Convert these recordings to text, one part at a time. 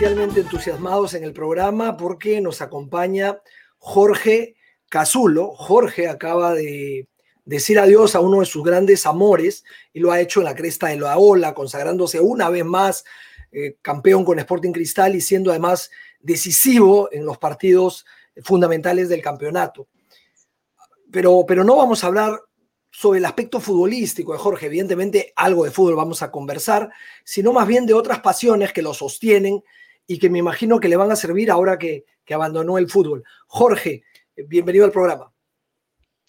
especialmente entusiasmados en el programa porque nos acompaña Jorge Cazulo. Jorge acaba de decir adiós a uno de sus grandes amores y lo ha hecho en la cresta de la ola, consagrándose una vez más eh, campeón con Sporting Cristal y siendo además decisivo en los partidos fundamentales del campeonato. Pero, pero no vamos a hablar sobre el aspecto futbolístico de Jorge. Evidentemente, algo de fútbol vamos a conversar, sino más bien de otras pasiones que lo sostienen y que me imagino que le van a servir ahora que, abandonó el fútbol. Jorge, bienvenido al programa.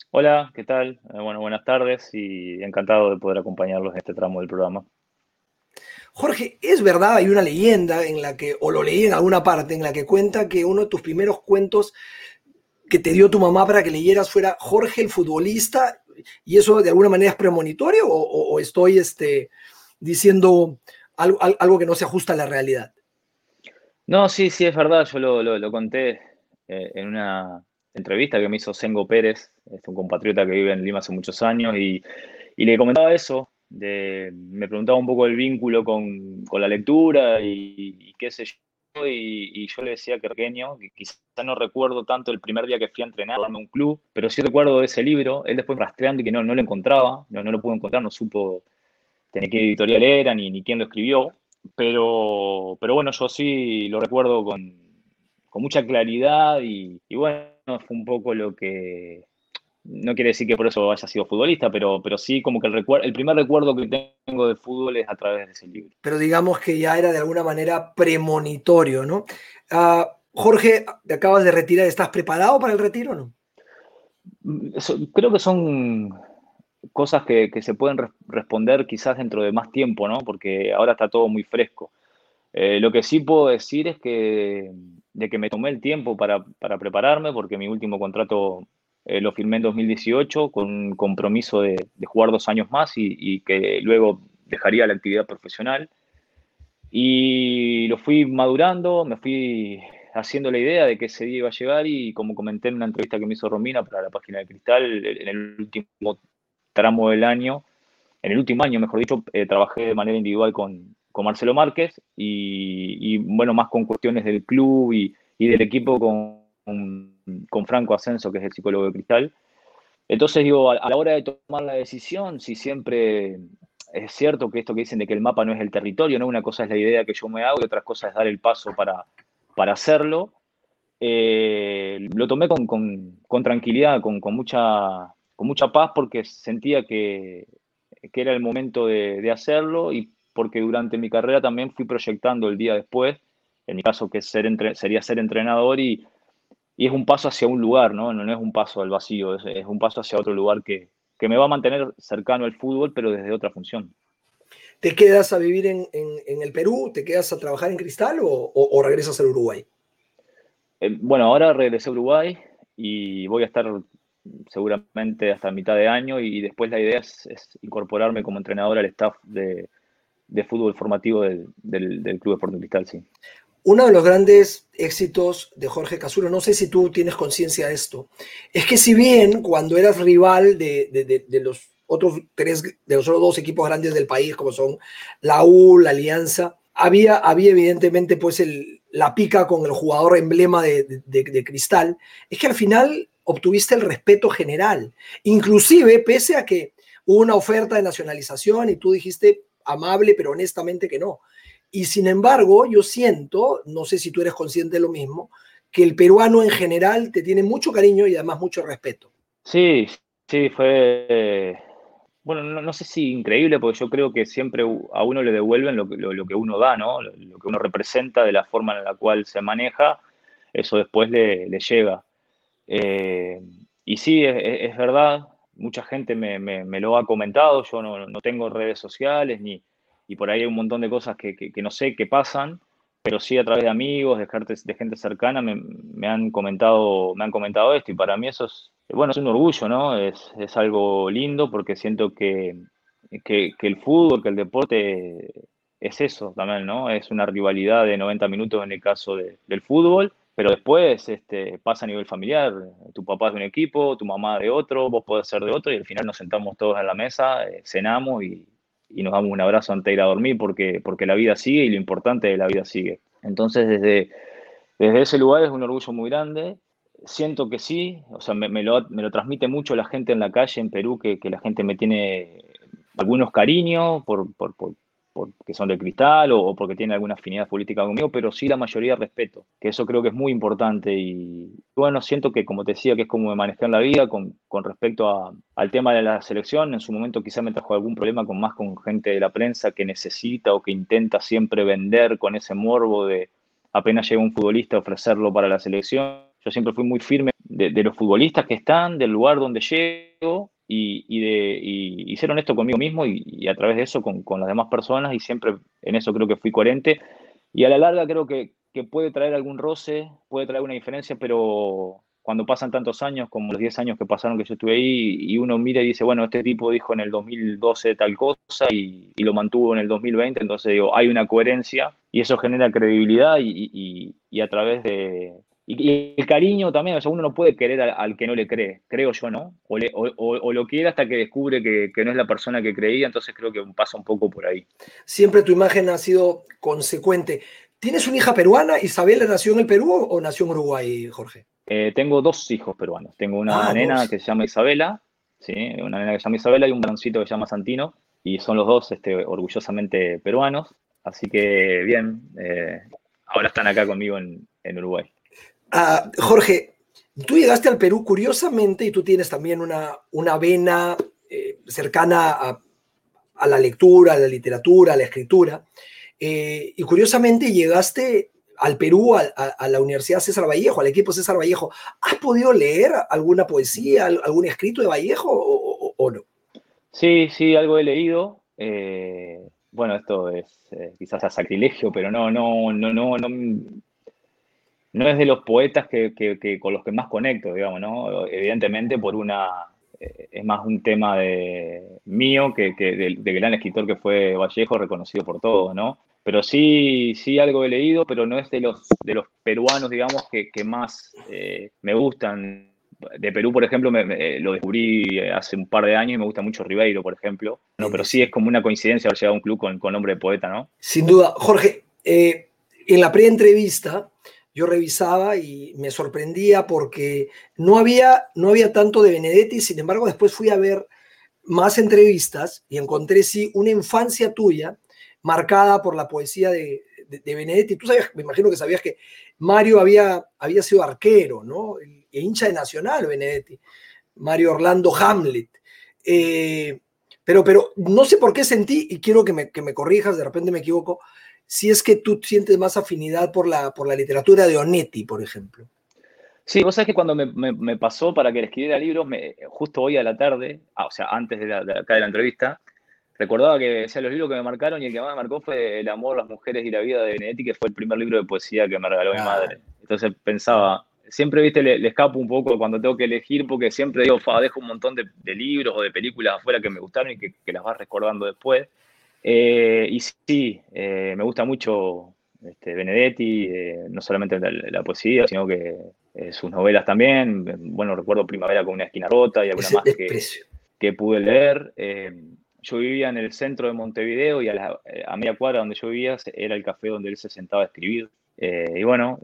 Hola, ¿qué tal? Eh, bueno, buenas tardes y encantado de poder acompañarlos en este tramo del programa. Jorge, es verdad, hay una leyenda en la que, o lo leí en alguna parte, en la que cuenta que uno de tus primeros cuentos que te dio tu mamá para que leyeras fuera Jorge el futbolista ¿Y eso de alguna manera es premonitorio o, estoy este, diciendo algo, que no se ajusta a la realidad? No, sí, sí, es verdad. Yo lo, conté eh, en una entrevista que me hizo Sengo Pérez, es un compatriota que vive en Lima hace muchos años, y, le comentaba eso. me preguntaba un poco el vínculo con, la lectura y, y, qué sé yo y, yo le decía que pequeño, que quizá no recuerdo tanto el primer día que fui a entrenar a un club, pero sí recuerdo de ese libro, él después rastreando y que no, no lo encontraba, no, no lo pudo encontrar, no supo tener qué editorial era ni, ni quién lo escribió, pero, pero bueno, yo sí lo recuerdo con, con mucha claridad y, y bueno, fue un poco lo que, no quiere decir que por eso haya sido futbolista, pero, pero sí como que el, el primer recuerdo que tengo de fútbol es a través de ese libro. Pero digamos que ya era de alguna manera premonitorio, ¿no? Ah, Jorge, te acabas de retirar, ¿estás preparado para el retiro o no? Mm, creo que son cosas que, se pueden responder quizás dentro de más tiempo, ¿no? Porque ahora está todo muy fresco. Eh, lo que sí puedo decir es que de que me tomé el tiempo para, para prepararme, porque mi último contrato eh, lo firmé en 2018 con un compromiso de, jugar dos años más y, que luego dejaría la actividad profesional. Y lo fui madurando, me fui haciendo la idea de que ese día iba a llegar y como comenté en una entrevista que me hizo Romina para la página de Cristal, en el último tramo del año, en el último año, mejor dicho, eh, trabajé de manera individual con, con Marcelo Márquez y, bueno, más con cuestiones del club y, del equipo con, con, Franco Ascenso, que es el psicólogo de Cristal. Entonces digo, a, la hora de tomar la decisión, si siempre es cierto que esto que dicen de que el mapa no es el territorio, ¿no? Una cosa es la idea que yo me hago y otra cosa es dar el paso para, para hacerlo. Eh, lo tomé con, con, tranquilidad, con, mucha, con mucha paz, porque sentía que, que era el momento de, de, hacerlo y porque durante mi carrera también fui proyectando el día después, en mi caso que ser entre, sería ser entrenador y, y es un paso hacia un lugar, ¿no? No, es un paso al vacío, es, un paso hacia otro lugar que, me va a mantener cercano al fútbol, pero desde otra función. ¿Te quedas a vivir en, el Perú? ¿Te quedas a trabajar en Cristal o, regresas al Uruguay? Eh, bueno, ahora regresé a Uruguay y voy a estar seguramente hasta mitad de año y después la idea es, incorporarme como entrenador al staff de, fútbol formativo del, del, Club Sporting Cristal, sí. Uno de los grandes éxitos de Jorge Casulo, no sé si tú tienes conciencia de esto, es que si bien cuando eras rival de, los otros tres, de los otros dos equipos grandes del país, como son la U, la Alianza, había, había evidentemente pues la pica con el jugador emblema de, de Cristal, es que al final obtuviste el respeto general, inclusive pese a que hubo una oferta de nacionalización y tú dijiste amable pero honestamente que no. Y sin embargo, yo siento, no sé si tú eres consciente de lo mismo, que el peruano en general te tiene mucho cariño y además mucho respeto. Sí, sí, fue, bueno, no, sé si increíble, porque yo creo que siempre a uno le devuelven lo, lo, que uno da, ¿no? Lo, que uno representa de la forma en la cual se maneja, eso después le, llega. Eh, y sí, es, verdad, mucha gente me, lo ha comentado, yo no, no tengo redes sociales ni, y por ahí hay un montón de cosas que, no sé qué pasan, pero sí a través de amigos, de de gente cercana, me, han comentado, me han comentado esto y para mí eso es, bueno, es un orgullo, ¿no? Es, es algo lindo porque siento que, que, el fútbol, que el deporte es eso también, ¿no? Es una rivalidad de 90 minutos en el caso del fútbol, pero después este, pasa a nivel familiar. Tu papá es de un equipo, tu mamá de otro, vos podés ser de otro y al final nos sentamos todos en la mesa, eh, cenamos y, nos damos un abrazo antes de ir a dormir porque, porque la vida sigue y lo importante de la vida sigue. Entonces, desde, desde ese lugar es un orgullo muy grande. Siento que sí, o sea, me, me, lo, me lo, transmite mucho la gente en la calle en Perú, que, que la gente me tiene algunos cariños por, por, por, porque son de cristal o, porque tienen alguna afinidad política conmigo, pero sí la mayoría respeto, que eso creo que es muy importante y bueno, siento que como te decía, que es como me manejé la vida con, con respecto a, al tema de la selección, en su momento quizá me trajo algún problema con más con gente de la prensa que necesita o que intenta siempre vender con ese morbo de apenas llega un futbolista ofrecerlo para la selección. Yo siempre fui muy firme de, de los futbolistas que están, del lugar donde llego y, de, y, ser honesto conmigo mismo y, a través de eso con, con, las demás personas y siempre en eso creo que fui coherente. Y a la larga creo que, que, puede traer algún roce, puede traer una diferencia, pero cuando pasan tantos años como los 10 años que pasaron que yo estuve ahí y uno mira y dice, bueno, este tipo dijo en el 2012 tal cosa y, y lo mantuvo en el 2020, entonces digo, hay una coherencia y eso genera credibilidad y, y a través de, y, el cariño también, o sea, uno no puede querer al, que no le cree, creo yo, ¿no? O, o, lo quiere hasta que descubre que, que, no es la persona que creía, entonces creo que pasa un poco por ahí. Siempre tu imagen ha sido consecuente. ¿Tienes una hija peruana? ¿Isabela nació en el Perú o nació en Uruguay, Jorge? Eh, tengo dos hijos peruanos. Tengo una ah, nena que se llama Isabela, ¿sí? una nena que se llama Isabela y un brancito que se llama Santino, y son los dos este, orgullosamente peruanos. Así que bien, eh, ahora están acá conmigo en, en Uruguay. Ah, Jorge, tú llegaste al Perú curiosamente y tú tienes también una, una vena eh, cercana a, la lectura, a la literatura, a la escritura. Eh, y curiosamente llegaste al Perú, a, la Universidad César Vallejo, al equipo César Vallejo. ¿Has podido leer alguna poesía, algún escrito de Vallejo o, no? Sí, sí, algo he leído. Eh, bueno, esto es quizás a sacrilegio, pero no, no, no, no, no no es de los poetas que, con los que más conecto, digamos, ¿no? Evidentemente por una, eh, es más un tema de mío que, del, gran escritor que fue Vallejo, reconocido por todos, ¿no? Pero sí, sí algo he leído, pero no es de los, de los peruanos, digamos, que, más eh, me gustan. De Perú, por ejemplo, me, lo descubrí hace un par de años y me gusta mucho Ribeiro, por ejemplo. No, pero sí es como una coincidencia haber llegado a un club con, con nombre de poeta, ¿no? Sin duda. Jorge, eh, en la pre-entrevista yo revisaba y me sorprendía porque no había, no había tanto de Benedetti, sin embargo después fui a ver más entrevistas y encontré sí una infancia tuya marcada por la poesía de, de, Benedetti. Tú sabías, me imagino que sabías que Mario había, había sido arquero, ¿no? E hincha de Nacional, Benedetti. Mario Orlando Hamlet. Eh, pero, pero no sé por qué sentí, y quiero que me, que me corrijas, de repente me equivoco, si es que tú sientes más afinidad por la, por la literatura de Onetti, por ejemplo. Sí, vos sabés que cuando me, pasó para que le escribiera libros, me, justo hoy a la tarde, ah, o sea, antes de, la, acá de la entrevista, recordaba que sea, los libros que me marcaron y el que más me marcó fue El amor, las mujeres y la vida de Benedetti, que fue el primer libro de poesía que me regaló mi ah. madre. Entonces pensaba, siempre, viste, le, escapo un poco cuando tengo que elegir, porque siempre digo, fa, dejo un montón de, libros o de películas afuera que me gustaron y que, que las vas recordando después. Eh, y sí, eh, me gusta mucho este, Benedetti, eh, no solamente la, poesía, sino que sus novelas también. Bueno, recuerdo Primavera con una esquina rota y alguna más que, que, pude leer. yo vivía en el centro de Montevideo y a, la, a media cuadra donde yo vivía era el café donde él se sentaba a escribir. Y bueno,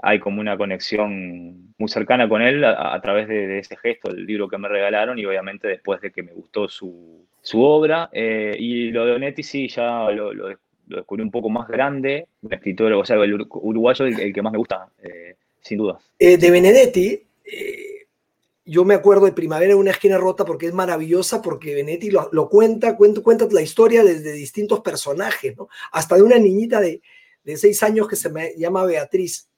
hay como una conexión muy cercana con él a, través de, ese gesto, el libro que me regalaron y obviamente después de que me gustó su, su obra. Eh, y lo de Onetti sí, ya lo, descubrí un poco más grande, un escritor, o sea, el uruguayo el, que más me gusta, eh, sin duda. Eh, de Benedetti, yo me acuerdo de Primavera en una esquina rota porque es maravillosa, porque Benedetti lo, cuenta, cuenta, cuenta la historia desde distintos personajes, ¿no? hasta de una niñita de, de seis años que se me llama Beatriz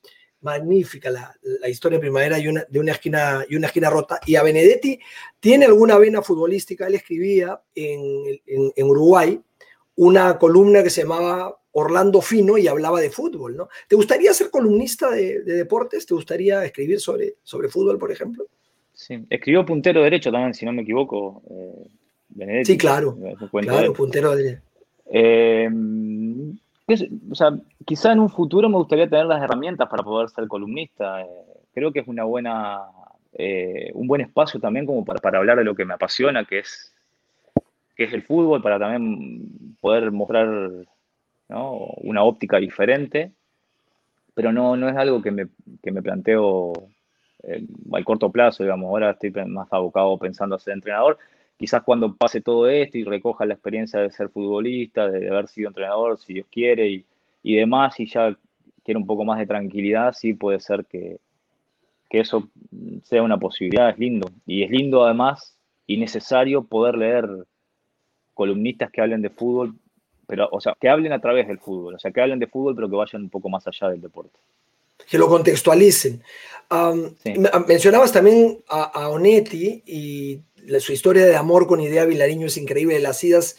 magnífica la, historia de primavera y una, de una esquina, y una esquina rota. Y a Benedetti tiene alguna vena futbolística. Él escribía en, en, Uruguay una columna que se llamaba Orlando Fino y hablaba de fútbol, ¿no? ¿Te gustaría ser columnista de, deportes? ¿Te gustaría escribir sobre, sobre fútbol, por ejemplo? Sí, escribió puntero derecho también, si no me equivoco. Eh, sí, claro, claro, puntero derecho. Eh, o sea, quizá en un futuro me gustaría tener las herramientas para poder ser columnista. Eh, creo que es una buena, eh, un buen espacio también como para, para, hablar de lo que me apasiona, que es, que es el fútbol, para también poder mostrar una óptica diferente. Pero no, no es algo que me, que me planteo eh, al corto plazo, digamos. Ahora estoy más abocado pensando a ser entrenador quizás cuando pase todo esto y recoja la experiencia de ser futbolista, de, haber sido entrenador, si Dios quiere, y, y, demás, y ya quiere un poco más de tranquilidad, sí puede ser que, que eso sea una posibilidad, es lindo. Y es lindo además y necesario poder leer columnistas que hablen de fútbol, pero, o sea, que hablen a través del fútbol, o sea, que hablen de fútbol, pero que vayan un poco más allá del deporte. Que lo contextualicen. Mencionabas también a, a Onetti y su historia de amor con Idea Vilariño es increíble, las idas,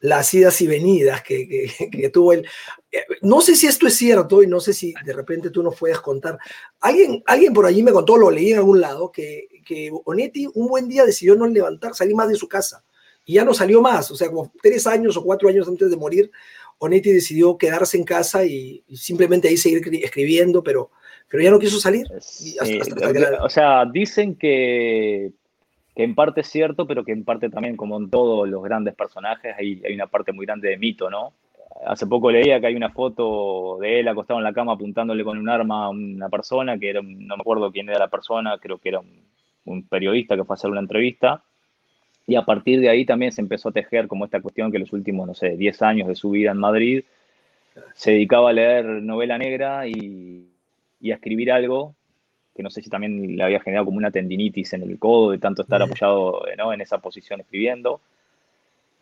las idas y venidas que, tuvo él. Eh, no sé si esto es cierto y no sé si de repente tú nos puedes contar. Alguien, alguien por allí me contó, lo leí en algún lado, que, que Onetti un buen día decidió no levantar, salir más de su casa y ya no salió más. O sea, como tres años o cuatro años antes de morir, Onetti decidió quedarse en casa y, simplemente ahí seguir escribiendo, pero, pero ya no quiso salir. o sea, dicen que que en parte es cierto, pero que en parte también, como en todos los grandes personajes, hay, hay una parte muy grande de mito, ¿no? Hace poco leía que hay una foto de él acostado en la cama apuntándole con un arma a una persona, que era, no me acuerdo quién era la persona, creo que era un, periodista que fue a hacer una entrevista. Y a partir de ahí también se empezó a tejer como esta cuestión que los últimos, no sé, 10 años de su vida en Madrid se dedicaba a leer novela negra y, y a escribir algo que no sé si también le había generado como una tendinitis en el codo de tanto estar apoyado en esa posición escribiendo.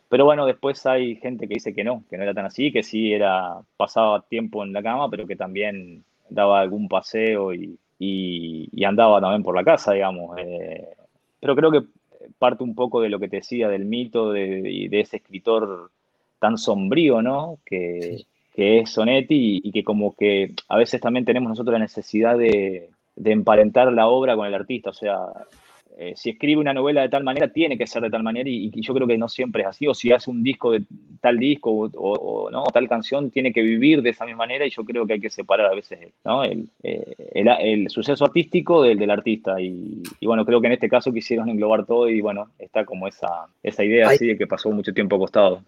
Pero bueno, después hay gente que dice que no, que no era tan así, que sí era, pasaba tiempo en la cama, pero que también daba algún paseo y, andaba también por la casa, digamos. Eh, pero creo que parte un poco de lo que te decía del mito de, de ese escritor tan sombrío, ¿no? Que, que es Sonetti y, que como que a veces también tenemos nosotros la necesidad de, de emparentar la obra con el artista. O sea, eh, si escribe una novela de tal manera, tiene que ser de tal manera y, yo creo que no siempre es así. O si hace un disco de tal disco o, ¿no? tal canción, tiene que vivir de esa misma manera y yo creo que hay que separar a veces ¿no? el, eh, el, suceso artístico del, del artista. Y, bueno, creo que en este caso quisieron englobar todo y bueno, está como esa, esa idea así de que pasó mucho tiempo acostado.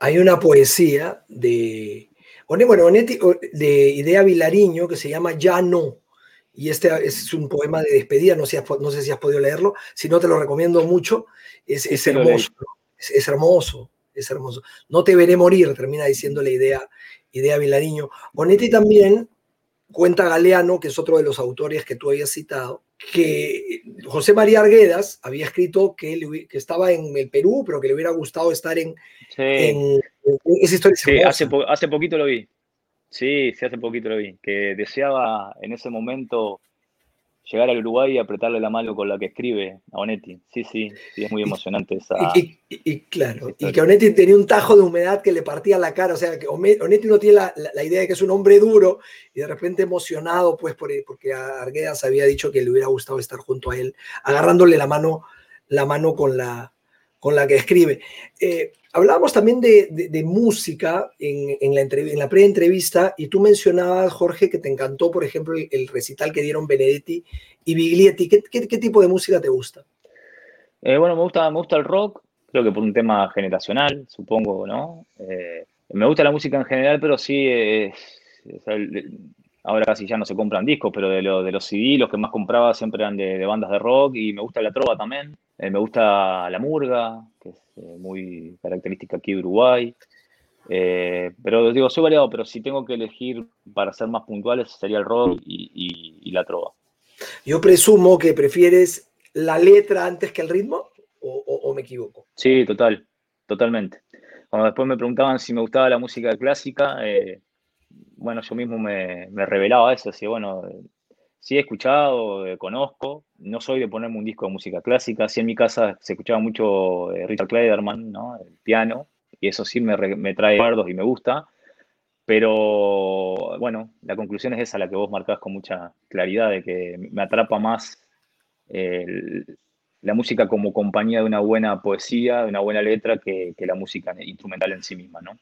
Hay una poesía de, bueno, de Idea Vilariño que se llama Ya no y este es un poema de despedida, no, sé, no sé si has podido leerlo, si no te lo recomiendo mucho, es, es hermoso, es, hermoso, es hermoso. No te veré morir, termina diciendo la idea, idea Vilariño. Bonetti también cuenta Galeano, que es otro de los autores que tú habías citado, que José María Arguedas había escrito que, que estaba en el Perú, pero que le hubiera gustado estar en... Sí. esa historia sí, hace, hace poquito lo vi. Sí, sí, hace poquito lo vi, que deseaba en ese momento llegar al Uruguay y apretarle la mano con la que escribe a Onetti. Sí, sí, sí, es muy emocionante esa. Y, claro, y que Onetti tenía un tajo de humedad que le partía la cara, o sea, que Onetti no tiene la, idea de que es un hombre duro y de repente emocionado, pues, por, porque Arguedas había dicho que le hubiera gustado estar junto a él, agarrándole la mano, la mano con la, con la que escribe. Eh, hablábamos también de, música en, la, en la pre-entrevista y tú mencionabas, Jorge, que te encantó, por ejemplo, el, recital que dieron Benedetti y Biglietti. ¿Qué, tipo de música te gusta? Eh, bueno, me gusta, me gusta el rock, creo que por un tema generacional, supongo, ¿no? Eh, me gusta la música en general, pero sí, ahora casi ya no se compran discos, pero de, de los CD, los que más compraba siempre eran de, de bandas de rock y me gusta la trova también. Eh, me gusta la murga, que es eh, muy característica aquí de Uruguay. Eh, pero digo, soy variado, pero si tengo que elegir para ser más puntuales sería el rock y, la trova. Yo presumo que prefieres la letra antes que el ritmo, o, me equivoco. Sí, total, totalmente. Cuando después me preguntaban si me gustaba la música clásica, bueno, yo mismo me, me revelaba eso, así, bueno, sí he escuchado, eh, conozco, no soy de ponerme un disco de música clásica, sí en mi casa se escuchaba mucho eh, Richard Kleiderman, ¿no? El piano, y eso sí me, trae recuerdos y me gusta, Pero bueno, la conclusión es esa, la que vos marcás con mucha claridad, de que me atrapa más la música como compañía de una buena poesía, de una buena letra, que, que la música instrumental en sí misma, ¿no?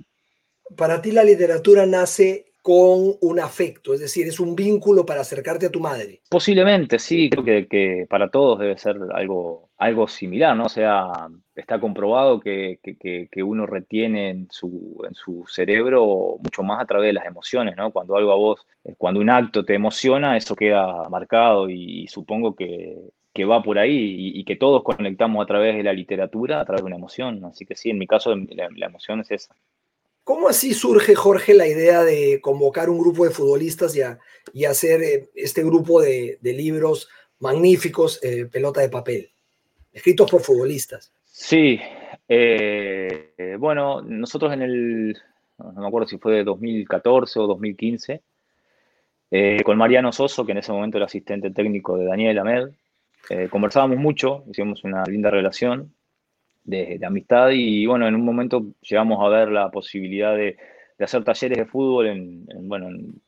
Para ti la literatura nace con un afecto, es decir, es un vínculo para acercarte a tu madre. Posiblemente, sí, creo que, para todos debe ser algo, algo similar, ¿no? O sea, está comprobado que, que, que, uno retiene en su, en su cerebro mucho más a través de las emociones, ¿no? Cuando algo a vos, cuando un acto te emociona, eso queda marcado y, supongo que, que va por ahí y, que todos conectamos a través de la literatura, a través de una emoción. Así que sí, en mi caso la emoción es esa. ¿Cómo así surge, Jorge, la idea de convocar un grupo de futbolistas y, hacer eh, este grupo de, libros magníficos, eh, Pelota de Papel, escritos por futbolistas? Sí, eh, bueno, nosotros en el, no me acuerdo si fue de 2014 o 2015, con Mariano Soso, que en ese momento era asistente técnico de Daniel Amed, conversábamos mucho, hicimos una linda relación de, amistad y bueno, en un momento llegamos a ver la posibilidad de, hacer talleres de fútbol en, bueno, en,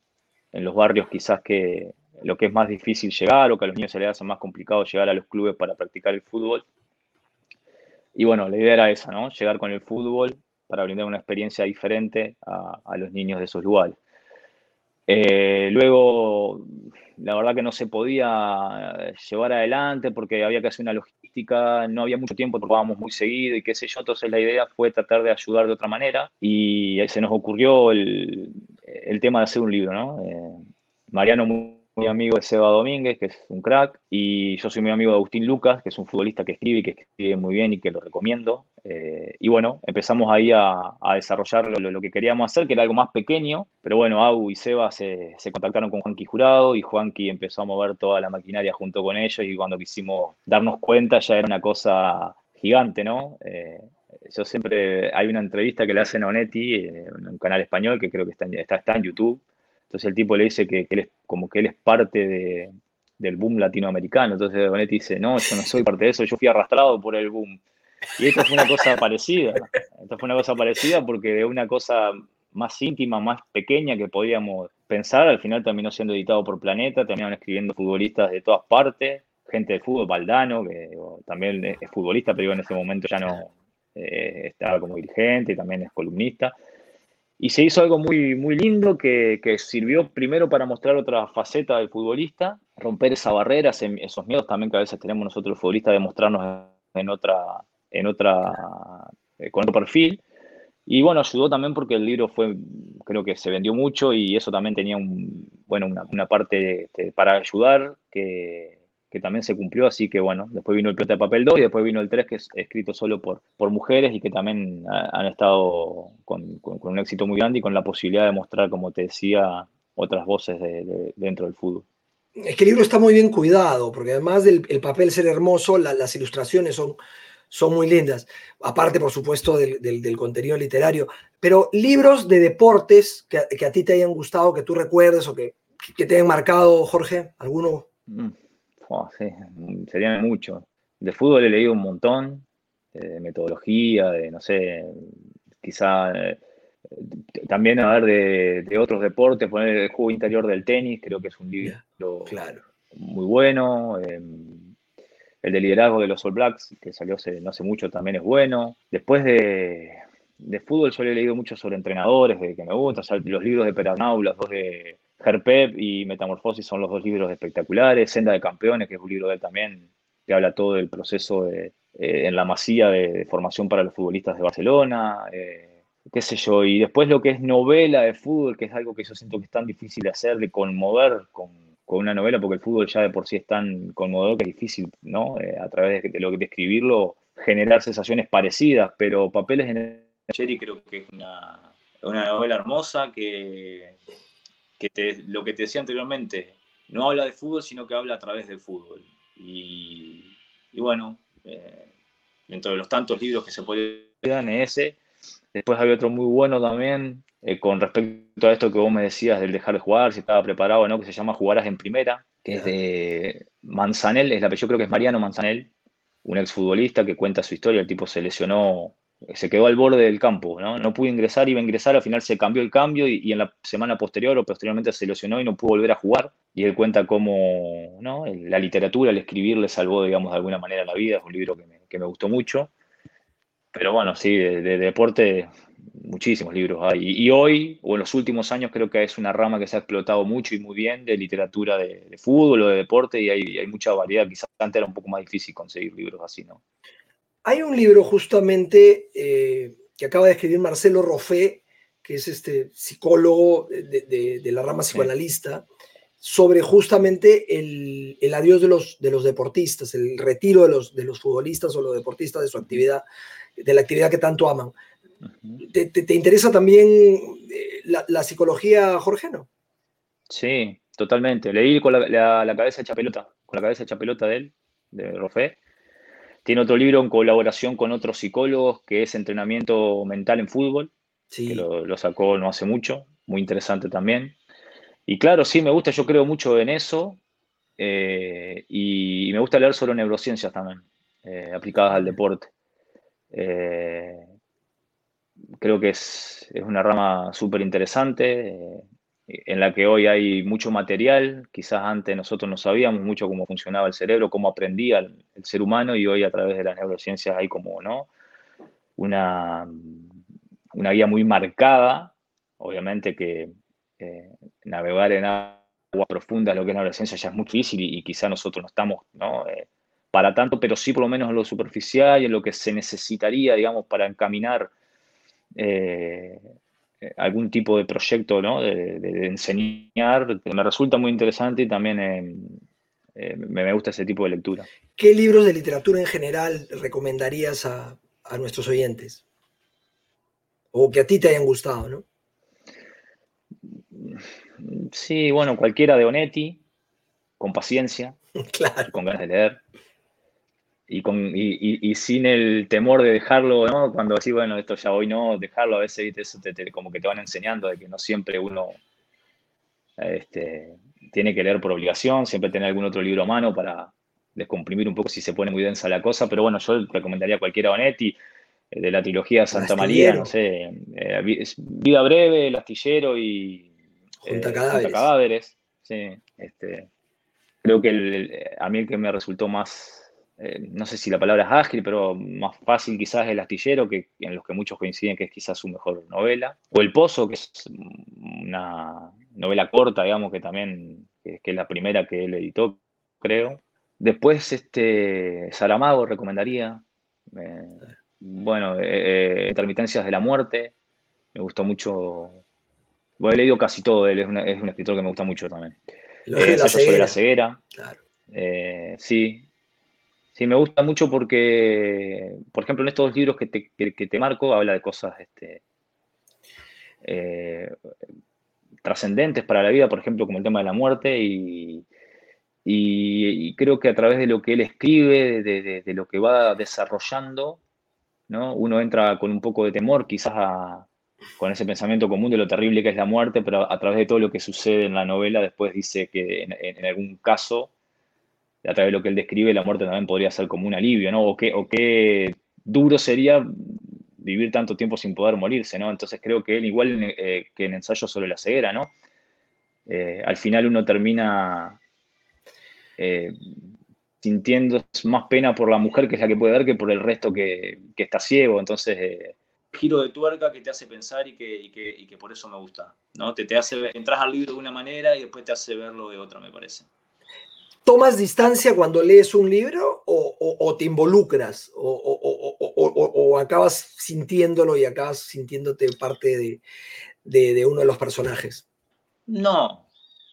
los barrios quizás que lo que es más difícil llegar o que a los niños se les hace más complicado llegar a los clubes para practicar el fútbol. Y bueno, la idea era esa, ¿no? Llegar con el fútbol para brindar una experiencia diferente a, a los niños de esos lugares. Eh, luego, la verdad que no se podía llevar adelante porque había que hacer una logística, no había mucho tiempo, trabajábamos muy seguido y qué sé yo, entonces la idea fue tratar de ayudar de otra manera y se nos ocurrió el, tema de hacer un libro, ¿no? Eh, Mariano muy amigo de Seba Domínguez, que es un crack, y yo soy muy amigo de Agustín Lucas, que es un futbolista que escribe y que escribe muy bien y que lo recomiendo. Eh, y bueno, empezamos ahí a, desarrollar lo, que queríamos hacer, que era algo más pequeño, pero bueno, Agu y Seba se, contactaron con Juanqui Jurado y Juanqui empezó a mover toda la maquinaria junto con ellos y cuando quisimos darnos cuenta ya era una cosa gigante, ¿no? Eh, yo siempre, hay una entrevista que le hacen a Onetti en un canal español que creo que está, está en YouTube, entonces el tipo le dice que, él es como que él es parte de, del boom latinoamericano. Entonces Bonetti dice, no, yo no soy parte de eso, yo fui arrastrado por el boom. Y esto fue una cosa parecida. Esto fue una cosa parecida porque de una cosa más íntima, más pequeña que podíamos pensar, al final terminó siendo editado por Planeta, terminaron escribiendo futbolistas de todas partes, gente de fútbol, Valdano, que también es futbolista, pero en ese momento ya no eh, estaba como dirigente y también es columnista. Y se hizo algo muy, muy lindo que, que, sirvió primero para mostrar otra faceta del futbolista, romper esa barrera, esos miedos también que a veces tenemos nosotros los futbolistas de mostrarnos en otra, en otra, eh, con otro perfil. Y bueno, ayudó también porque el libro fue, creo que se vendió mucho y eso también tenía un, bueno, una, una parte para ayudar que, que también se cumplió, así que bueno, después vino el Pelota de Papel 2 y después vino el 3 que es escrito solo por, por mujeres y que también han estado con, un éxito muy grande y con la posibilidad de mostrar, como te decía, otras voces de, dentro del fútbol. Es que el libro está muy bien cuidado, porque además del el papel ser hermoso, las ilustraciones son, son muy lindas, aparte por supuesto del, del, contenido literario, pero libros de deportes que, que, a ti te hayan gustado, que tú recuerdes o que, que te hayan marcado, Jorge, ¿alguno? Mm sí, serían mucho. De fútbol he leído un montón, de metodología, de no sé, quizá eh, también a ver de, otros deportes, poner el juego interior del tenis, creo que es un libro claro. muy bueno. Em, el de liderazgo de los All Blacks, que salió hace, no hace mucho, también es bueno. Después de, fútbol yo he leído mucho sobre entrenadores, de que me gustan, los libros de Perarnau, los dos de Herpep y Metamorfosis son los dos libros espectaculares. Senda de Campeones, que es un libro de él también, que habla todo del proceso de, eh, en la masía de, formación para los futbolistas de Barcelona, eh, qué sé yo. Y después lo que es novela de fútbol, que es algo que yo siento que es tan difícil de hacer, de conmover con, con una novela, porque el fútbol ya de por sí es tan conmovedor que es difícil, ¿no? Eh, a través de, lo que escribirlo, generar sensaciones parecidas, pero Papeles en el Cherry creo que es una, una novela hermosa que que lo que te decía anteriormente, no habla de fútbol, sino que habla a través del fútbol. Y, bueno, eh, dentro de los tantos libros que se pueden es ese. Después había otro muy bueno también, eh, con respecto a esto que vos me decías del dejar de jugar, si estaba preparado o no, que se llama Jugarás en Primera, que es de Manzanel, es la, yo creo que es Mariano Manzanel, un exfutbolista que cuenta su historia. El tipo se lesionó se quedó al borde del campo, ¿no? No pudo ingresar, iba a ingresar, al final se cambió el cambio y, en la semana posterior o posteriormente se lesionó y no pudo volver a jugar. Y él cuenta cómo ¿no? la literatura, el escribir le salvó, digamos, de alguna manera la vida. Es un libro que me, gustó mucho. Pero bueno, sí, de, deporte muchísimos libros hay. Y, hoy, o en los últimos años, creo que es una rama que se ha explotado mucho y muy bien de literatura de, fútbol o de deporte y hay, hay mucha variedad. Quizás antes era un poco más difícil conseguir libros así, ¿no? Hay un libro justamente eh, que acaba de escribir Marcelo Roffé, que es este psicólogo de, la rama psicoanalista, sobre justamente el, adiós de los, de los deportistas, el retiro de los, de los futbolistas o los deportistas de su actividad, de la actividad que tanto aman. ¿Te, interesa también eh, la, psicología, Jorge, no? Sí, totalmente. Leí con la, la, cabeza hecha pelota, con la cabeza hecha pelota de él, de Roffé. Tiene otro libro en colaboración con otros psicólogos que es Entrenamiento Mental en Fútbol, que lo, sacó no hace mucho, muy interesante también. Y claro, sí, me gusta, yo creo mucho en eso eh, y, me gusta leer sobre neurociencias también, eh, aplicadas al deporte. Eh, creo que es, es una rama súper interesante en la que hoy hay mucho material, quizás antes nosotros no sabíamos mucho cómo funcionaba el cerebro, cómo aprendía el, ser humano y hoy a través de las neurociencias hay como. Una, una guía muy marcada, obviamente que eh, navegar en agua profunda lo que es neurociencia ya es muy difícil y, quizás nosotros no estamos, ¿no? Eh, para tanto, pero sí por lo menos en lo superficial y en lo que se necesitaría, digamos, para encaminar eh, algún tipo de proyecto ¿no? de, enseñar, me resulta muy interesante y también eh, eh, me, gusta ese tipo de lectura. ¿Qué libros de literatura en general recomendarías a, nuestros oyentes? O que a ti te hayan gustado, ¿no? Sí, bueno, cualquiera de Onetti, con paciencia, claro. con ganas de leer y, con, y, sin el temor de dejarlo, ¿no? Cuando decís, bueno, esto ya hoy no, dejarlo, a veces eso te, como que te van enseñando de que no siempre uno este, tiene que leer por obligación, siempre tener algún otro libro a mano para descomprimir un poco si se pone muy densa la cosa, pero bueno, yo recomendaría cualquiera Bonetti, eh, de la trilogía Santa María, no sé, eh, Vida Breve, El Astillero y Junta Cadáveres. Cadáveres. Sí, este, creo que a mí el que me resultó más eh, no sé si la palabra es ágil, pero más fácil quizás El astillero, que, en los que muchos coinciden que es quizás su mejor novela. O El Pozo, que es una novela corta, digamos, que también que, es la primera que él editó, creo. Después, este, Saramago recomendaría. Eh, bueno, eh, Intermitencias de la Muerte, me gustó mucho. Bueno, he leído casi todo él, es, un escritor que me gusta mucho también. Eh, sobre la ceguera. Claro. sí, Sí, me gusta mucho porque, por ejemplo, en estos libros que te, marco, habla de cosas este, eh, trascendentes para la vida, por ejemplo, como el tema de la muerte, y, creo que a través de lo que él escribe, de, lo que va desarrollando, ¿no? uno entra con un poco de temor, quizás con ese pensamiento común de lo terrible que es la muerte, pero a, través de todo lo que sucede en la novela, después dice que en algún caso a través de lo que él describe, la muerte también podría ser como un alivio, ¿no? O qué, o qué duro sería vivir tanto tiempo sin poder morirse, ¿no? Entonces creo que él, igual eh, que en ensayo sobre la ceguera, ¿no? Eh, al final uno termina eh, sintiendo más pena por la mujer que es la que puede ver que por el resto que, está ciego. Entonces, giro de tuerca que te hace pensar y que, por eso me gusta, ¿no? Te, te hace, entras al libro de una manera y después te hace verlo de otra, me parece. ¿Tomas distancia cuando lees un libro o, te involucras o, acabas sintiéndolo y acabas sintiéndote parte de, uno de los personajes? No,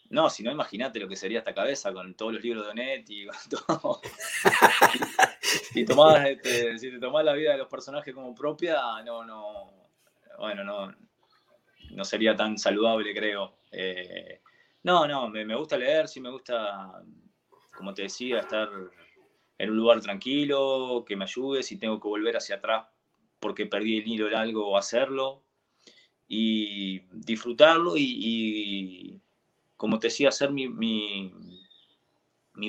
no, si no, imagínate lo que sería esta cabeza con todos los libros de Onet y con todo. este, si te tomás la vida de los personajes como propia, no, no, bueno, no, no sería tan saludable, creo. Eh, no, no, me, gusta leer, sí me gusta como te decía, estar en un lugar tranquilo, que me ayude si tengo que volver hacia atrás porque perdí el hilo en algo o hacerlo y disfrutarlo y, como te decía, hacer mi, mi,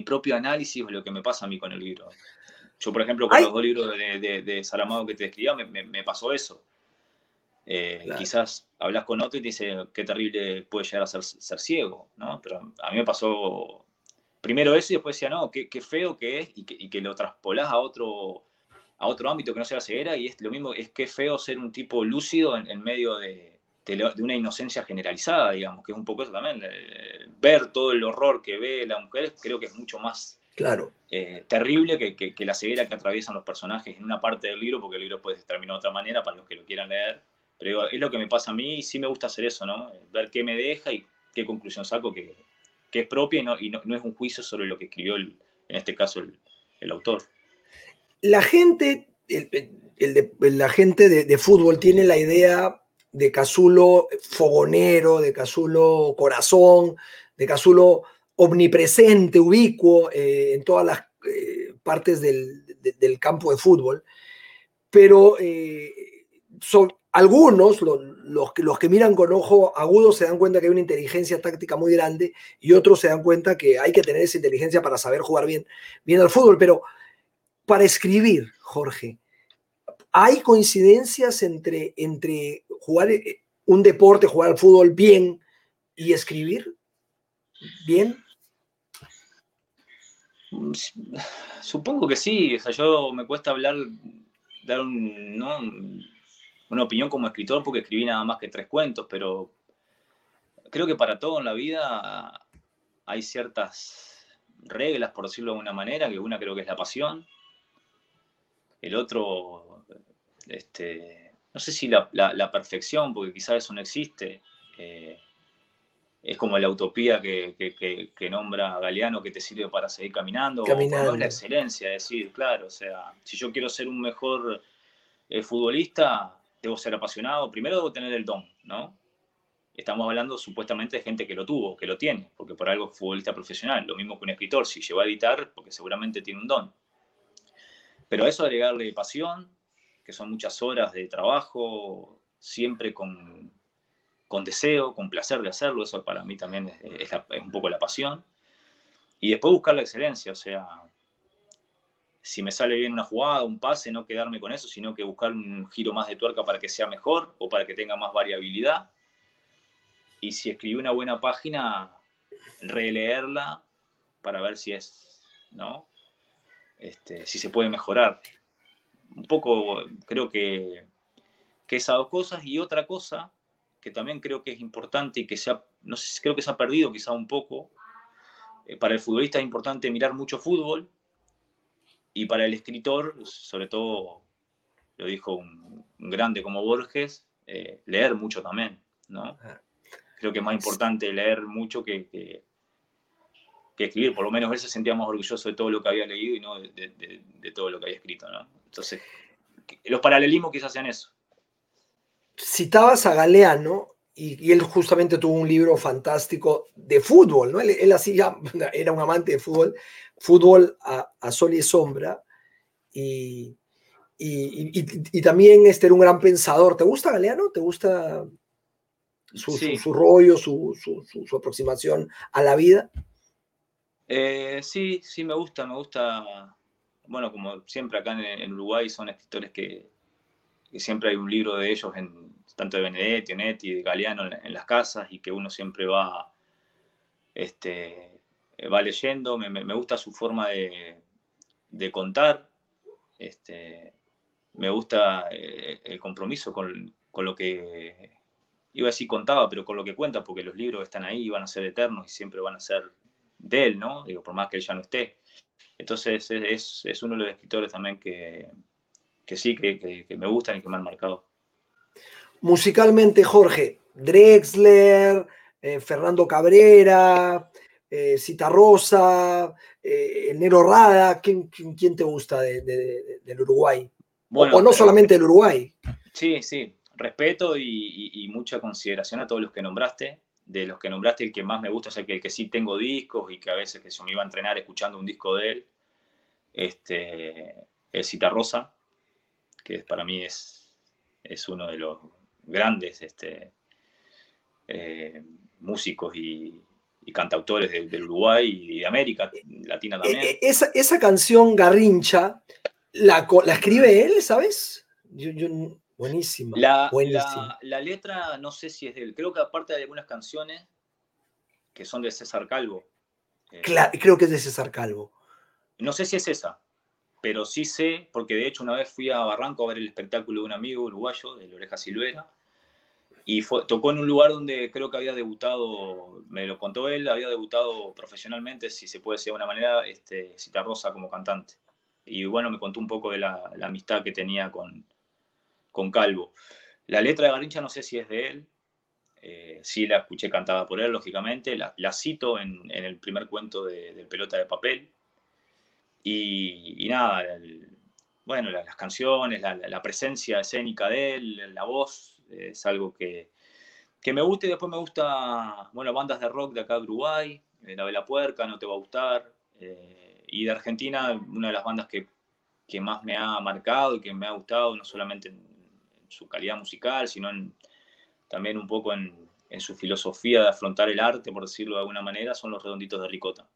propio análisis de lo que me pasa a mí con el libro. Yo, por ejemplo, con los dos libros de, de, Saramago que te escribía, me, pasó eso. Eh, quizás hablas con otro y te dice qué terrible puede llegar a ser, ser ciego, ¿no? Pero a mí me pasó primero eso y después decía, no, qué, qué feo que es y que, y que, lo traspolás a otro, a otro ámbito que no sea la ceguera y es lo mismo, es que feo ser un tipo lúcido en, medio de, de, una inocencia generalizada, digamos, que es un poco eso también. ver todo el horror que ve la mujer creo que es mucho más claro. Eh, terrible que, que, la ceguera que atraviesan los personajes en una parte del libro, porque el libro puede terminar de otra manera para los que lo quieran leer. Pero es lo que me pasa a mí y sí me gusta hacer eso, ¿no? Ver qué me deja y qué conclusión saco que, es propia y, no, es un juicio sobre lo que escribió, en este caso, el, autor. La gente, el, de, la gente de, fútbol tiene la idea de Casulo fogonero, de Casulo corazón, de Casulo omnipresente, ubicuo eh, en todas las eh, partes del, campo de fútbol, pero eh, son, algunos, los, que, los que miran con ojo agudo, se dan cuenta que hay una inteligencia táctica muy grande y otros se dan cuenta que hay que tener esa inteligencia para saber jugar bien, bien al fútbol. Pero para escribir, Jorge, ¿hay coincidencias entre, entre jugar eh, un deporte, jugar al fútbol bien y escribir bien? Supongo que sí. O sea, yo me cuesta hablar, dar un. Una opinión como escritor porque escribí nada más que tres cuentos, pero creo que para todo en la vida hay ciertas reglas, por decirlo de alguna manera, que una creo que es la pasión, el otro, este, no sé si la, perfección, porque quizás eso no existe, eh, es como la utopía que, que, nombra Galeano que te sirve para seguir caminando, caminando. O, es la excelencia, es decir, claro, o sea, si yo quiero ser un mejor eh, futbolista, debo ser apasionado, primero debo tener el don, ¿no? Estamos hablando supuestamente de gente que lo tuvo, que lo tiene, porque por algo es futbolista profesional, lo mismo que un escritor, si llegó a editar, porque seguramente tiene un don. Pero a eso agregarle pasión, que son muchas horas de trabajo, siempre con, con deseo, con placer de hacerlo, eso para mí también es, es un poco la pasión. Y después buscar la excelencia, o sea, si me sale bien una jugada, un pase, no quedarme con eso, sino que buscar un giro más de tuerca para que sea mejor o para que tenga más variabilidad. Y si escribí una buena página, releerla para ver si es, ¿no? Este, si se puede mejorar. Un poco creo que, que esas dos cosas y otra cosa que también creo que es importante y que se no sé, creo que se ha perdido quizá un poco. Eh, para el futbolista es importante mirar mucho fútbol, y para el escritor, sobre todo, lo dijo un, grande como Borges, eh, leer mucho también, ¿no? Ah. Creo que es más importante leer mucho que, que, escribir. Por lo menos él se sentía más orgulloso de todo lo que había leído y no de, todo lo que había escrito, ¿no? Entonces, los paralelismos quizás sean eso. Citabas a Galeano y, él justamente tuvo un libro fantástico de fútbol, ¿no? Él, él así ya era un amante de fútbol, fútbol a, sol y sombra. Y, y, también este era un gran pensador. ¿Te gusta Galeano? ¿Te gusta su, su, rollo, su, su, aproximación a la vida? Eh, sí, sí, me gusta, me gusta. Bueno, como siempre acá en, Uruguay son escritores que, siempre hay un libro de ellos, en, tanto de Benedetti, Onetti, de Galeano en, las casas y que uno siempre va este, va leyendo, me, gusta su forma de, contar, este, me gusta eh, el compromiso con, lo que, iba a decir contaba, pero con lo que cuenta, porque los libros están ahí y van a ser eternos y siempre van a ser de él, ¿no? Digo, por más que él ya no esté. Entonces es, uno de los escritores también que, sí, que, me gustan y que me han marcado. Musicalmente, Jorge, Drexler, eh, Fernando Cabrera, eh, Cita Rosa, eh, el Nero Rada, ¿quién, quién, te gusta del Uruguay? o, no solamente del Uruguay. Sí, sí, respeto y, mucha consideración a todos los que nombraste. De los que nombraste, el que más me gusta es el que, que sí tengo discos y que a veces que se me iba a entrenar escuchando un disco de él. Este, es Cita Rosa, que para mí es, es uno de los grandes este, eh, músicos y, y cantautores del Uruguay y de América Latina también. E, e, esa, esa canción Garrincha La, la escribe él, ¿sabes? Yo, yo, buenísima. La, buenísima. La, letra, no sé si es de él. Creo que aparte de algunas canciones que son de César Calvo. Eh, creo que es de César Calvo. No sé si es esa, pero sí sé, porque de hecho una vez fui a Barranco a ver el espectáculo de un amigo uruguayo, de Loreja Silvera, y tocó en un lugar donde creo que había debutado, me lo contó él, había debutado profesionalmente, si se puede decir de alguna manera, este, Cita Rosa como cantante. Y bueno, me contó un poco de la, amistad que tenía con, con Calvo. La letra de Garincha no sé si es de él, eh, sí la escuché cantada por él, lógicamente, la, cito en, el primer cuento de, Pelota de Papel. Y, nada, bueno, las, canciones, la, presencia escénica de él, la voz, es algo que, que me gusta y después me gusta, bueno, bandas de rock de acá de Uruguay, eh, La Vela Puerca, No Te Va a Gustar, eh, y de Argentina, una de las bandas que, que, más me ha marcado y que me ha gustado, no solamente en, su calidad musical, sino también un poco en, en, su filosofía de afrontar el arte, por decirlo de alguna manera, son los redonditos de Ricota.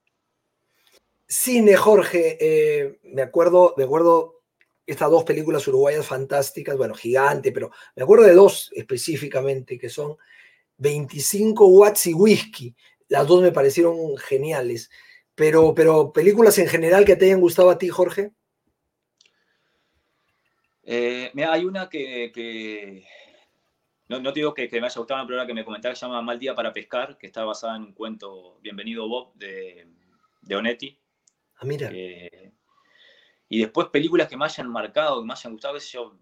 Cine, Jorge, eh, me acuerdo, me acuerdo estas dos películas uruguayas fantásticas, bueno, gigante, pero me acuerdo de dos específicamente, que son 25 watts y whisky. Las dos me parecieron geniales. Pero, pero películas en general que te hayan gustado a ti, Jorge. Eh, hay una que, no, te digo que, me haya gustado, pero que me comentaba que se llama Mal Día para Pescar, que está basada en un cuento Bienvenido Bob de Onetti. Ah, mira. y después películas que me hayan marcado, que me hayan gustado, yo,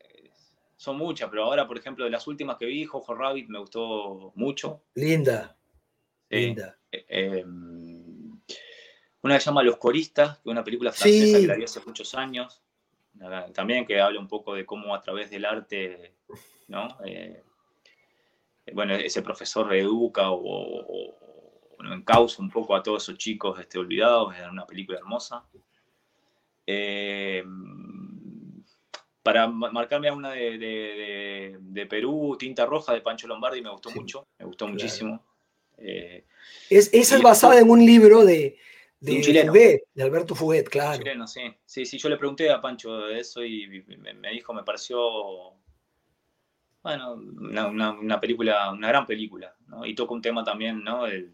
eh, son muchas, pero ahora, por ejemplo, de las últimas que vi, Jojo Rabbit me gustó mucho. Linda. Linda. Eh, una que se llama Los Coristas, que es una película francesa que la vi hace muchos años. También que habla un poco de cómo a través del arte, ¿no? Eh, bueno, ese profesor educa o, encausa un poco a todos esos chicos este, olvidados, es una película hermosa. Eh, para marcarme a una de, Perú, Tinta Roja de Pancho Lombardi, me gustó mucho, me gustó muchísimo. Eh, es, esa es basada en un libro de, de, de Alberto Fuguet, claro. Chileno, sí. sí, sí, yo le pregunté a Pancho de eso y me, dijo, me pareció, bueno, una, película, una gran película, ¿no? Y toca un tema también, ¿no? El,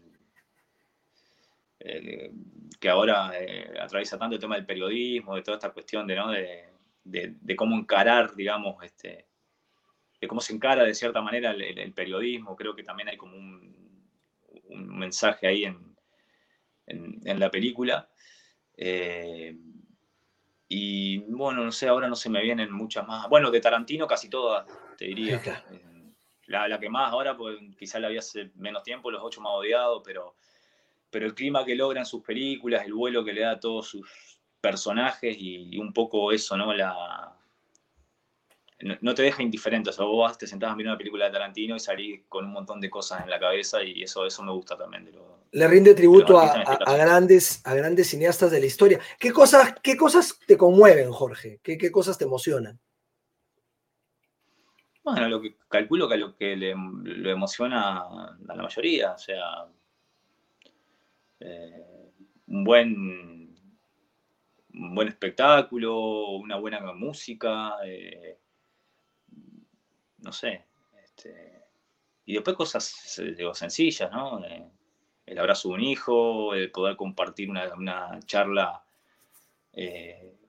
eh, que ahora eh, atraviesa tanto el tema del periodismo, de toda esta cuestión de, ¿no? de, cómo encarar, digamos, este, de cómo se encara de cierta manera el, periodismo. Creo que también hay como un, mensaje ahí en, en, la película. Eh, y bueno, no sé, ahora no se me vienen muchas más. Bueno, de Tarantino casi todas, te diría. La, la, que más ahora, pues quizás la había hace menos tiempo, Los Ocho Más Odiados, pero pero el clima que logran sus películas, el vuelo que le da a todos sus personajes y, un poco eso, ¿no? La, no, te deja indiferente, o sea, vos te sentás a mirar una película de Tarantino y salís con un montón de cosas en la cabeza y eso, eso me gusta también. le rinde tributo a, este grandes, a grandes cineastas de la historia. ¿Qué cosas, qué cosas te conmueven, Jorge? ¿Qué, qué cosas te emocionan? Bueno, lo que calculo que lo que le, lo emociona a la mayoría, o sea, un, buen, buen espectáculo, una buena música, eh, no sé. Este, y después cosas digo, sencillas, ¿no? Eh, el abrazo de un hijo, el poder compartir una, charla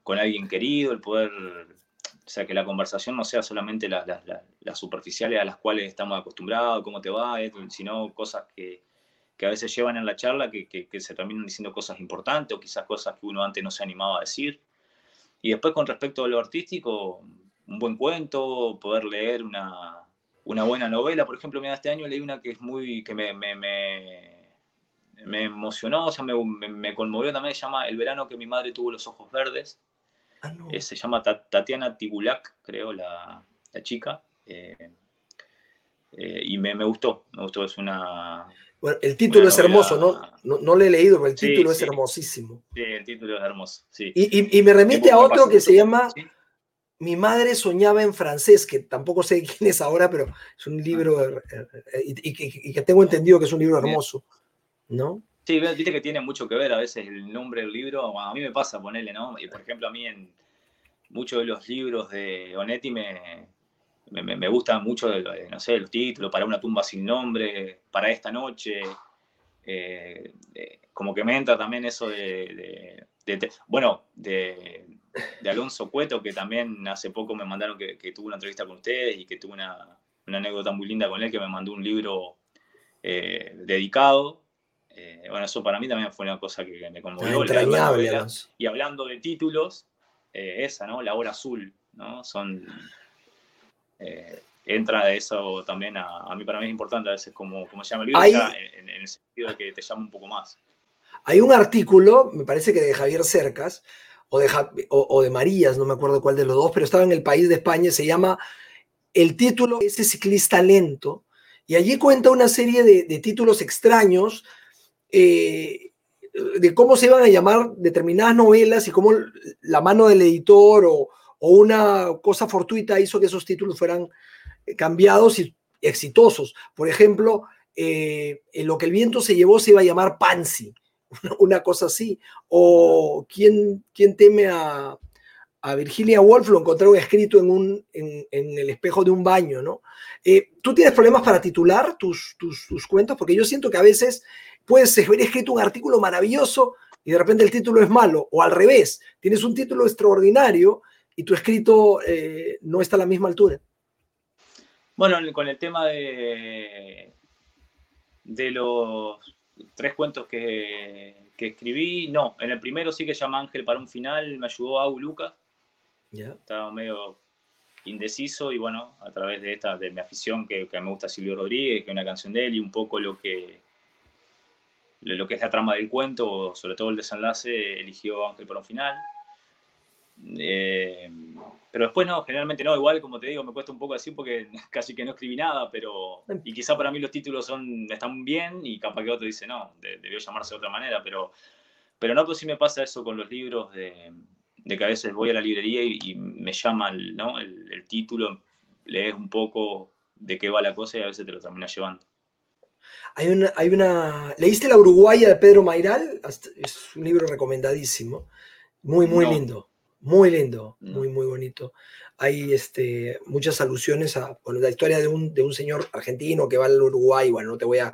con alguien querido, el poder, o sea, que la conversación no sea solamente las superficiales a las cuales estamos acostumbrados, cómo te va, sino cosas que, que a veces llevan en la charla que, se terminan diciendo cosas importantes o quizás cosas que uno antes no se animaba a decir. Y después con respecto a lo artístico, un buen cuento, poder leer una, una buena novela. Por ejemplo, mira, este año leí una que es muy, que me, me, me, emocionó, o sea, me, conmovió también, se llama El verano que mi madre tuvo los ojos verdes. Ah, eh, se llama Tatiana Tibulak, creo, la, la chica. Eh, eh, y me, gustó, me gustó, es una, bueno, el título es hermoso, ¿no? ¿no? lo he leído, pero el título es hermosísimo. Sí, el título es hermoso, sí. Y, me remite a otro que se llama Mi madre soñaba en francés, que tampoco sé quién es ahora, pero es un libro, ah. eh, eh, y, que tengo entendido que es un libro hermoso, ¿no? Sí, viste que tiene mucho que ver a veces el nombre del libro, a mí me pasa ponerle, ¿no? Y por ejemplo, a mí en, muchos de los libros de Onetti me, me, gustan mucho, no sé, los títulos, para una tumba sin nombre, para esta noche. Eh, como que me entra también eso de, bueno, de, Alonso Cueto, que también hace poco me mandaron que, que tuvo una entrevista con ustedes y que tuvo una, anécdota muy linda con él, que me mandó un libro eh, dedicado. Eh, bueno, eso para mí también fue una cosa que me conmovió. y hablando de títulos, eh, esa, ¿no? La hora azul, ¿no? Son... entra de eso también a, mí para mí es importante a veces como, como se llama el libro, en, en, el sentido de que te llama un poco más. Hay un artículo, me parece que de Javier Cercas, o de, o, de Marías, no me acuerdo cuál de los dos, pero estaba en el país de España, se llama, el título Ese ciclista lento, y allí cuenta una serie de, títulos extraños eh, de cómo se iban a llamar determinadas novelas y cómo la mano del editor o, una cosa fortuita hizo que esos títulos fueran cambiados y exitosos. Por ejemplo, eh, en lo que el viento se llevó se iba a llamar Pansy una cosa así. O quién, quién teme a, Virginia Woolf lo encontraron escrito en, un, en, el espejo de un baño, ¿no? Eh, ¿Tú tienes problemas para titular tus, tus, cuentos? Porque yo siento que a veces puedes haber escrito un artículo maravilloso y de repente el título es malo, o al revés, tienes un título extraordinario y tu escrito eh, no está a la misma altura. Bueno, con el tema de, de los tres cuentos que, escribí, no, en el primero sí que llama Ángel para un final, me ayudó a Lucas. Estaba medio indeciso y bueno, a través de esta, de mi afición que, me gusta Silvio Rodríguez, que es una canción de él y un poco lo que, lo que es la trama del cuento, sobre todo el desenlace, eligió Ángel para un final. Eh, pero después no, generalmente no, igual como te digo, me cuesta un poco así porque casi que no escribí nada, pero... Y quizá para mí los títulos son, están bien y capaz que otro dice, no, debió llamarse de otra manera, pero, pero no, pues sí me pasa eso con los libros de, de que a veces voy a la librería y, me llaman ¿no? el, título, lees un poco de qué va la cosa y a veces te lo terminas llevando. Hay una, hay una... ¿Leíste La Uruguaya de Pedro Mairal? Es un libro recomendadísimo. Muy, muy lindo. Muy lindo, muy, muy bonito. Hay este, muchas alusiones a la historia de un, de un señor argentino que va al Uruguay. Bueno, no te voy a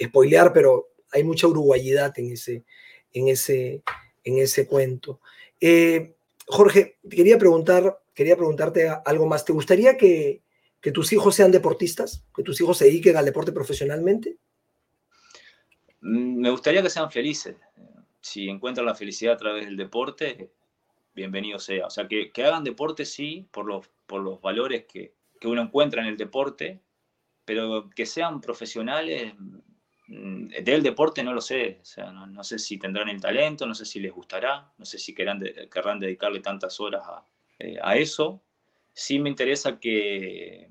spoilear, pero hay mucha uruguayidad en ese, en ese, en ese cuento. Eh, Jorge, quería, preguntar, quería preguntarte algo más. ¿Te gustaría que, que tus hijos sean deportistas? ¿Que tus hijos se dediquen al deporte profesionalmente? Mm, me gustaría que sean felices. Si encuentran la felicidad a través del deporte, bienvenido sea. O sea, que, hagan deporte sí, por los, por los valores que, uno encuentra en el deporte, pero que sean profesionales mm, del deporte no lo sé. O sea, no, sé si tendrán el talento, no sé si les gustará, no sé si querrán, querrán dedicarle tantas horas eh, a, eso. Sí me interesa que,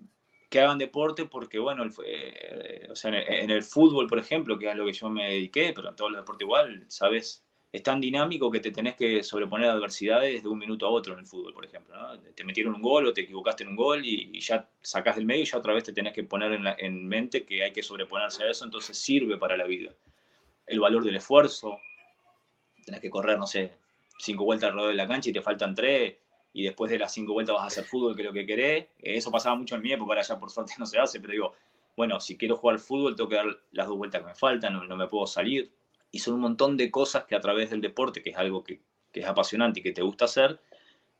que hagan deporte porque, bueno, eh, o sea, en, en, el fútbol, por ejemplo, que es a lo que yo me dediqué, pero en todos los deportes igual, sabes es tan dinámico que te tenés que sobreponer a adversidades de un minuto a otro en el fútbol, por ejemplo. Te metieron un gol o te equivocaste en un gol y, ya sacás del medio y ya otra vez te tenés que poner en, mente que hay que sobreponerse a eso, entonces sirve para la vida. El valor del esfuerzo, tenés que correr, no sé, cinco vueltas alrededor de la cancha y te faltan tres y después de las cinco vueltas vas a hacer fútbol, que es lo que querés. Eso pasaba mucho en mi época, ahora ya por suerte no se hace, pero digo, bueno, si quiero jugar fútbol tengo que dar las dos vueltas que me faltan, no me puedo salir y son un montón de cosas que a través del deporte, que es algo que, es apasionante y que te gusta hacer,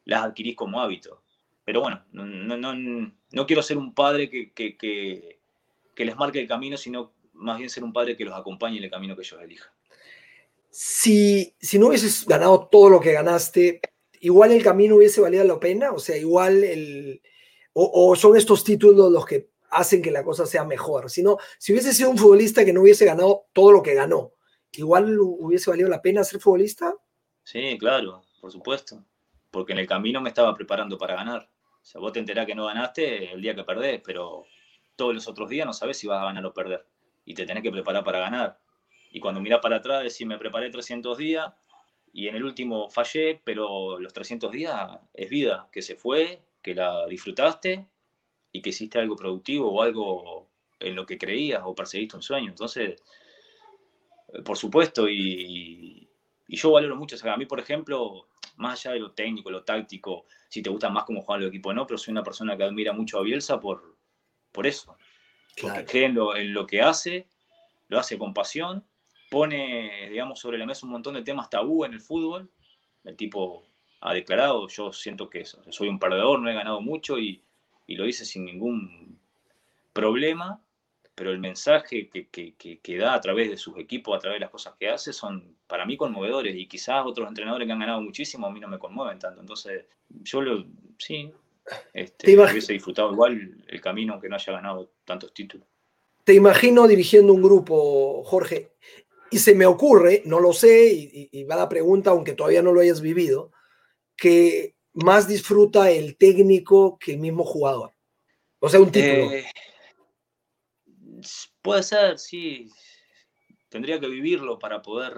las adquirís como hábito. Pero bueno, no, quiero ser un padre que, que, les marque el camino, sino más bien ser un padre que los acompañe en el camino que ellos elijan. Si, si no hubieses ganado todo lo que ganaste, igual el camino hubiese valido la pena, o sea, igual el, o, son estos títulos los que hacen que la cosa sea mejor. Si no, si hubiese sido un futbolista que no hubiese ganado todo lo que ganó, igual hubiese valido la pena ser futbolista. Sí, claro, por supuesto. Porque en el camino me estaba preparando para ganar. O sea, vos te enterás que no ganaste el día que perdés, pero todos los otros días no sabes si vas a ganar o perder. Y te tenés que preparar para ganar. Y cuando mirás para atrás, decís, me preparé 300 días y en el último fallé, pero los 300 días es vida, que se fue, que la disfrutaste y que hiciste algo productivo o algo en lo que creías o perseguiste un sueño. Entonces, por supuesto, y, yo valoro mucho. a mí, por ejemplo, más allá de lo técnico, lo táctico, si te gusta más cómo juega el equipo o no, pero soy una persona que admira mucho a Bielsa por, por eso. Porque cree en lo, que hace, lo hace con pasión, pone, digamos, sobre la mesa un montón de temas tabú en el fútbol. El tipo ha declarado, yo siento que soy un perdedor, no he ganado mucho y, y lo dice sin ningún problema pero el mensaje que, que, que, da a través de sus equipos, a través de las cosas que hace, son para mí conmovedores y quizás otros entrenadores que han ganado muchísimo a mí no me conmueven tanto. Entonces, yo lo, sí, este, hubiese disfrutado igual el camino aunque no haya ganado tantos títulos. Te imagino dirigiendo un grupo, Jorge, y se me ocurre, no lo sé, y, va la pregunta, aunque todavía no lo hayas vivido, que más disfruta el técnico que el mismo jugador. O sea, un título. Eh, Puede ser, sí. Tendría que vivirlo para poder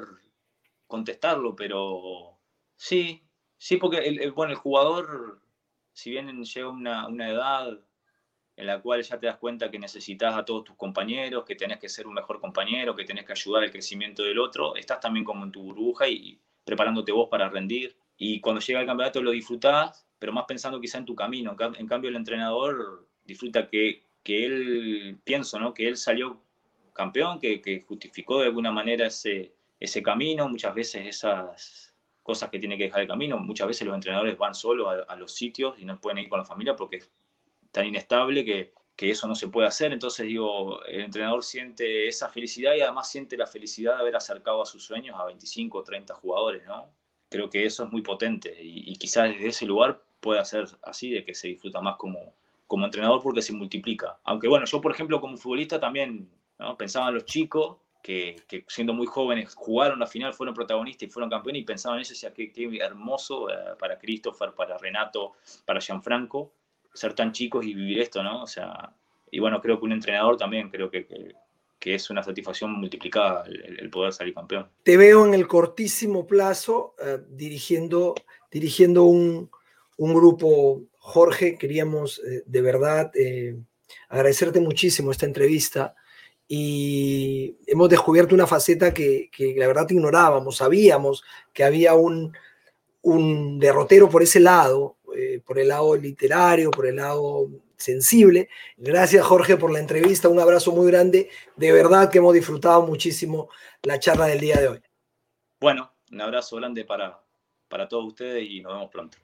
contestarlo, pero sí, sí, porque el, bueno, el jugador, si bien llega una, una edad en la cual ya te das cuenta que necesitas a todos tus compañeros, que tenés que ser un mejor compañero, que tenés que ayudar al crecimiento del otro, estás también como en tu burbuja y preparándote vos para rendir. Y cuando llega el campeonato lo disfrutás, pero más pensando quizá en tu camino. En cambio, el entrenador disfruta que que él, pienso, ¿no? Que él salió campeón, que, justificó de alguna manera ese, ese camino, muchas veces esas cosas que tiene que dejar el camino, muchas veces los entrenadores van solo a, los sitios y no pueden ir con la familia porque es tan inestable que, que eso no se puede hacer. Entonces, digo, el entrenador siente esa felicidad y además siente la felicidad de haber acercado a sus sueños a 25 o 30 jugadores, ¿no? Creo que eso es muy potente y, y quizás desde ese lugar pueda ser así, de que se disfruta más como, como entrenador porque se multiplica. Aunque bueno, yo por ejemplo como futbolista también pensaba en los chicos que, siendo muy jóvenes jugaron la final, fueron protagonistas y fueron campeones y pensaba en eso, decía, qué, qué hermoso eh, para Christopher, para Renato, para Gianfranco, ser tan chicos y vivir esto, ¿no? O sea, y bueno, creo que un entrenador también creo que, que, es una satisfacción multiplicada el, poder salir campeón. Te veo en el cortísimo plazo eh, dirigiendo, dirigiendo un, un grupo Jorge, queríamos eh, de verdad eh, agradecerte muchísimo esta entrevista y hemos descubierto una faceta que, la verdad ignorábamos, sabíamos que había un, un derrotero por ese lado, eh, por el lado literario, por el lado sensible. Gracias Jorge por la entrevista, un abrazo muy grande, de verdad que hemos disfrutado muchísimo la charla del día de hoy. Bueno, un abrazo grande para, para todos ustedes y nos vemos pronto.